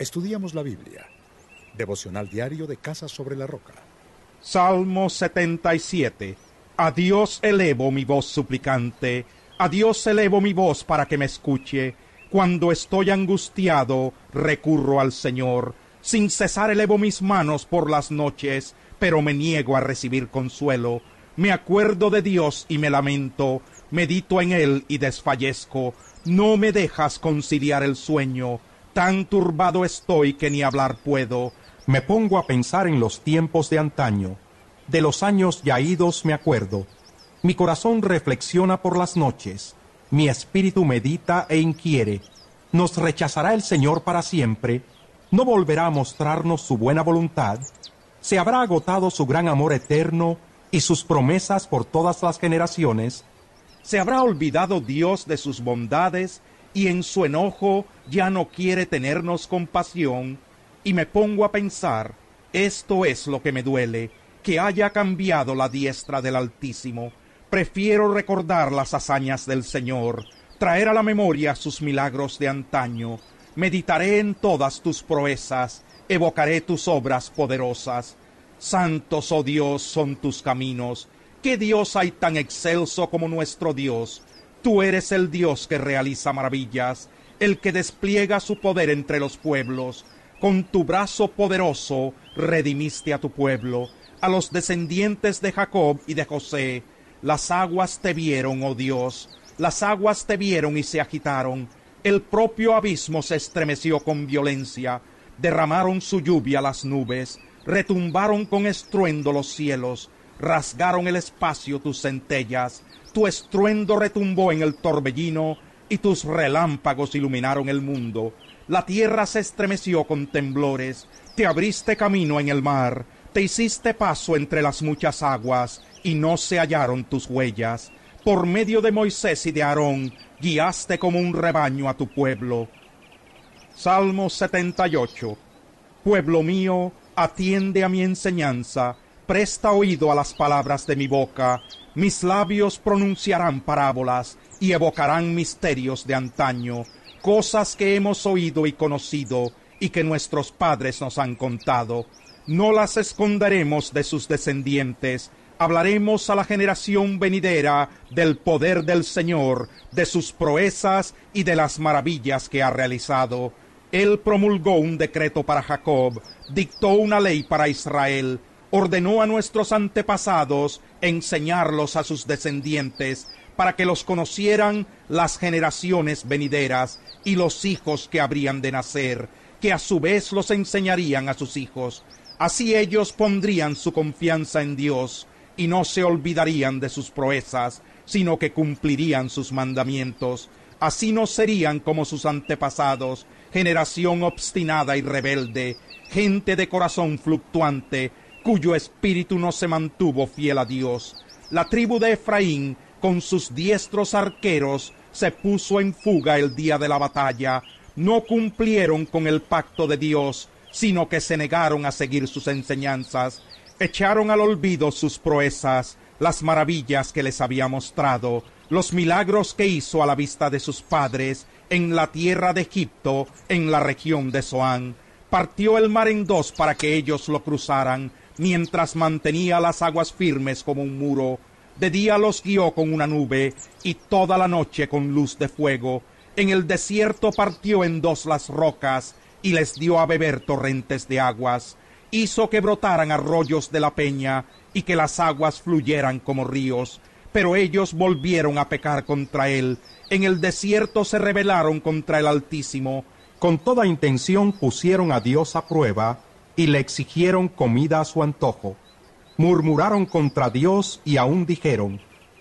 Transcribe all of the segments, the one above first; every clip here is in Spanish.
Estudiamos la Biblia. Devocional diario de Casa sobre la Roca. Salmo 77. A Dios elevo mi voz suplicante. A Dios elevo mi voz para que me escuche. Cuando estoy angustiado, recurro al Señor. Sin cesar elevo mis manos por las noches, pero me niego a recibir consuelo. Me acuerdo de Dios y me lamento. Medito en Él y desfallezco. No me dejas conciliar el sueño. Tan turbado estoy que ni hablar puedo. Me pongo a pensar en los tiempos de antaño. De los años ya idos me acuerdo. Mi corazón reflexiona por las noches. Mi espíritu medita e inquiere. ¿Nos rechazará el Señor para siempre? ¿No volverá a mostrarnos su buena voluntad? ¿Se habrá agotado su gran amor eterno y sus promesas por todas las generaciones? ¿Se habrá olvidado Dios de sus bondades y en su enojo ya no quiere tenernos compasión? Y me pongo a pensar, esto es lo que me duele, que haya cambiado la diestra del Altísimo. Prefiero recordar las hazañas del Señor, traer a la memoria sus milagros de antaño. Meditaré en todas tus proezas, evocaré tus obras poderosas. Santos, oh Dios, son tus caminos. ¿Qué Dios hay tan excelso como nuestro Dios? Tú eres el Dios que realiza maravillas, el que despliega su poder entre los pueblos. Con tu brazo poderoso redimiste a tu pueblo, a los descendientes de Jacob y de José. Las aguas te vieron, oh Dios, las aguas te vieron y se agitaron. El propio abismo se estremeció con violencia. Derramaron su lluvia las nubes, retumbaron con estruendo los cielos, rasgaron el espacio tus centellas, tu estruendo retumbó en el torbellino y tus relámpagos iluminaron el mundo. La tierra se estremeció con temblores, te abriste camino en el mar, te hiciste paso entre las muchas aguas y no se hallaron tus huellas. Por medio de Moisés y de Aarón guiaste como un rebaño a tu pueblo. Salmo 78. Pueblo mío, atiende a mi enseñanza, presta oído a las palabras de mi boca, mis labios pronunciarán parábolas y evocarán misterios de antaño, cosas que hemos oído y conocido y que nuestros padres nos han contado. No las esconderemos de sus descendientes, hablaremos a la generación venidera del poder del Señor, de sus proezas y de las maravillas que ha realizado. Él promulgó un decreto para Jacob, dictó una ley para Israel, ordenó a nuestros antepasados enseñarlos a sus descendientes, para que los conocieran las generaciones venideras y los hijos que habrían de nacer, que a su vez los enseñarían a sus hijos. Así ellos pondrían su confianza en Dios y no se olvidarían de sus proezas, sino que cumplirían sus mandamientos. Así no serían como sus antepasados, generación obstinada y rebelde, gente de corazón fluctuante, cuyo espíritu no se mantuvo fiel a Dios. La tribu de Efraín, con sus diestros arqueros, se puso en fuga el día de la batalla. No cumplieron con el pacto de Dios, sino que se negaron a seguir sus enseñanzas. Echaron al olvido sus proezas, las maravillas que les había mostrado, los milagros que hizo a la vista de sus padres en la tierra de Egipto, en la región de Zoán. Partió el mar en dos para que ellos lo cruzaran, mientras mantenía las aguas firmes como un muro. De día los guió con una nube y toda la noche con luz de fuego. En el desierto partió en dos las rocas y les dio a beber torrentes de aguas. Hizo que brotaran arroyos de la peña y que las aguas fluyeran como ríos. Pero ellos volvieron a pecar contra él. En el desierto se rebelaron contra el Altísimo. Con toda intención pusieron a Dios a prueba y le exigieron comida a su antojo. Murmuraron contra Dios y aún dijeron,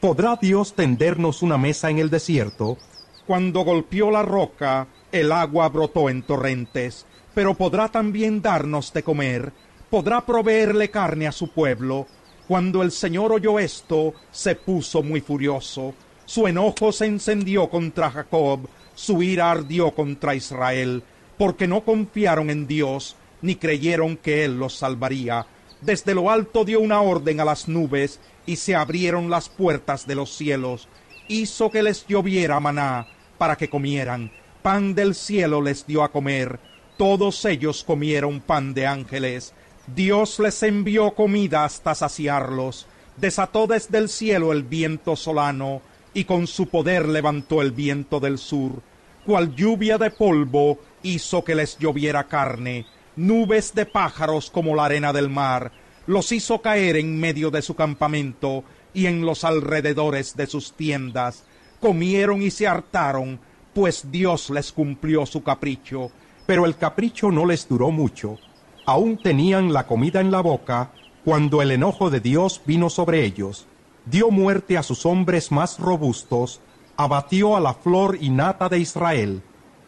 ¿podrá Dios tendernos una mesa en el desierto? Cuando golpeó la roca, el agua brotó en torrentes, pero podrá también darnos de comer, podrá proveerle carne a su pueblo. Cuando el Señor oyó esto, se puso muy furioso. Su enojo se encendió contra Jacob, su ira ardió contra Israel, porque no confiaron en Dios, ni creyeron que él los salvaría. Desde lo alto dio una orden a las nubes, y se abrieron las puertas de los cielos. Hizo que les lloviera maná, para que comieran. Pan del cielo les dio a comer. Todos ellos comieron pan de ángeles. Dios les envió comida hasta saciarlos. Desató desde el cielo el viento solano, y con su poder levantó el viento del sur. Cual lluvia de polvo hizo que les lloviera carne, nubes de pájaros como la arena del mar. Los hizo caer en medio de su campamento y en los alrededores de sus tiendas. Comieron y se hartaron, pues Dios les cumplió su capricho pero el capricho no les duró mucho. Aún tenían la comida en la boca cuando el enojo de Dios vino sobre ellos. Dio muerte a sus hombres más robustos, abatió a la flor y nata de Israel.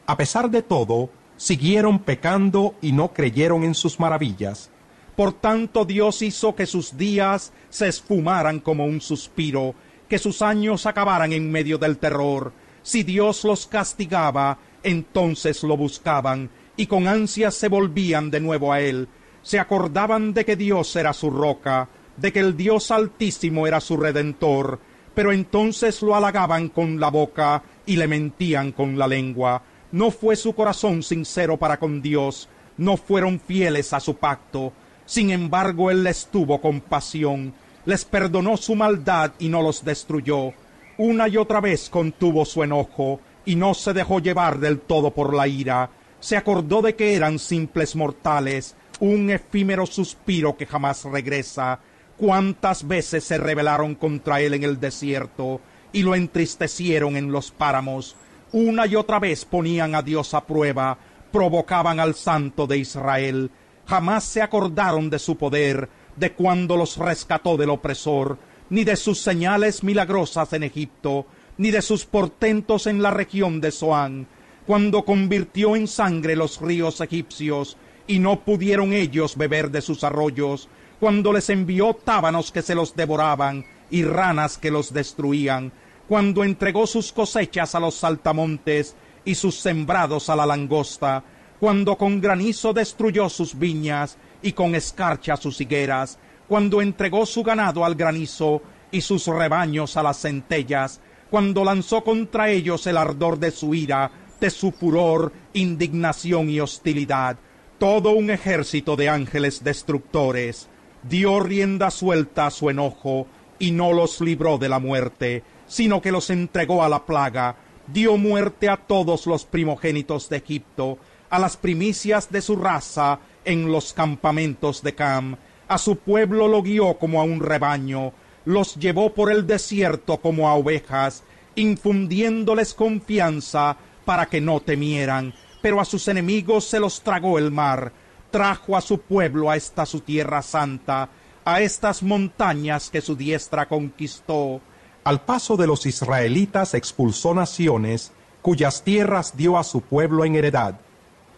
A pesar de todo, siguieron pecando y no creyeron en sus maravillas. Por tanto Dios hizo que sus días se esfumaran como un suspiro, que sus años acabaran en medio del terror. Si Dios los castigaba, entonces lo buscaban y con ansias se volvían de nuevo a él. Se acordaban de que Dios era su roca, de que el Dios altísimo era su redentor, pero entonces lo halagaban con la boca y le mentían con la lengua. No fue su corazón sincero para con Dios, no fueron fieles a su pacto. Sin embargo, él les tuvo compasión, les perdonó su maldad y no los destruyó. Una y otra vez contuvo su enojo, y no se dejó llevar del todo por la ira. Se acordó de que eran simples mortales, un efímero suspiro que jamás regresa. Cuántas veces se rebelaron contra él en el desierto y lo entristecieron en los páramos. Una y otra vez ponían a Dios a prueba, provocaban al Santo de Israel. Jamás se acordaron de su poder, de cuando los rescató del opresor, ni de sus señales milagrosas en Egipto, ni de sus portentos en la región de Zoán, cuando convirtió en sangre los ríos egipcios, y no pudieron ellos beber de sus arroyos, cuando les envió tábanos que se los devoraban, y ranas que los destruían, cuando entregó sus cosechas a los saltamontes, y sus sembrados a la langosta, cuando con granizo destruyó sus viñas, y con escarcha sus higueras, cuando entregó su ganado al granizo, y sus rebaños a las centellas, cuando lanzó contra ellos el ardor de su ira, de su furor, indignación y hostilidad, todo un ejército de ángeles destructores, dio rienda suelta a su enojo, y no los libró de la muerte, sino que los entregó a la plaga, dio muerte a todos los primogénitos de Egipto, a las primicias de su raza en los campamentos de Cam, a su pueblo lo guió como a un rebaño, los llevó por el desierto como a ovejas, infundiéndoles confianza para que no temieran, pero a sus enemigos se los tragó el mar, trajo a su pueblo a esta su tierra santa, a estas montañas que su diestra conquistó. Al paso de los israelitas expulsó naciones, cuyas tierras dio a su pueblo en heredad.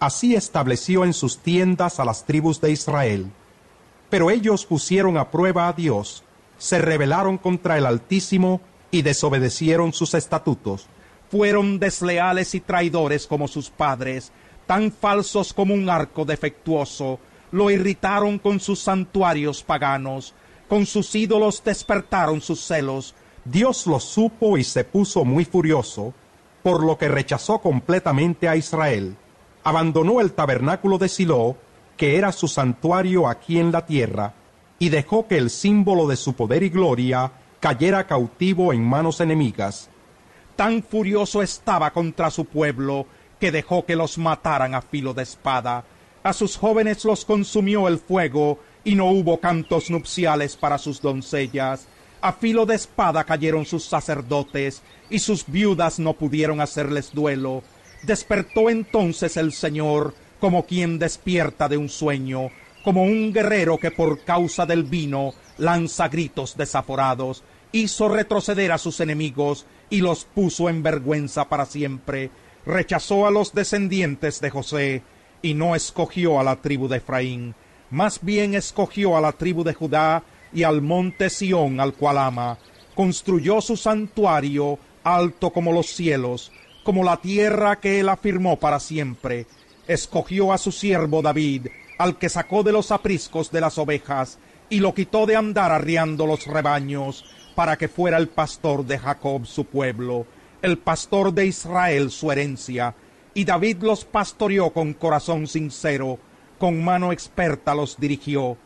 Así estableció en sus tiendas a las tribus de Israel. Pero ellos pusieron a prueba a Dios, se rebelaron contra el Altísimo y desobedecieron sus estatutos. Fueron desleales y traidores como sus padres, tan falsos como un arco defectuoso, lo irritaron con sus santuarios paganos, con sus ídolos despertaron sus celos. Dios lo supo y se puso muy furioso, por lo que rechazó completamente a Israel. Abandonó el tabernáculo de Silo, que era su santuario aquí en la tierra, y dejó que el símbolo de su poder y gloria cayera cautivo en manos enemigas. Tan furioso estaba contra su pueblo que dejó que los mataran a filo de espada. A sus jóvenes los consumió el fuego y no hubo cantos nupciales para sus doncellas. A filo de espada cayeron sus sacerdotes y sus viudas no pudieron hacerles duelo. Despertó entonces el Señor como quien despierta de un sueño como un guerrero que por causa del vino lanza gritos desaforados, hizo retroceder a sus enemigos y los puso en vergüenza para siempre, rechazó a los descendientes de José y no escogió a la tribu de Efraín, más bien escogió a la tribu de Judá y al monte Sión al cual ama, construyó su santuario alto como los cielos, como la tierra que él afirmó para siempre, escogió a su siervo David, al que sacó de los apriscos de las ovejas y lo quitó de andar arriando los rebaños, para que fuera el pastor de Jacob su pueblo, el pastor de Israel su herencia. y David los pastoreó con corazón sincero, con mano experta los dirigió,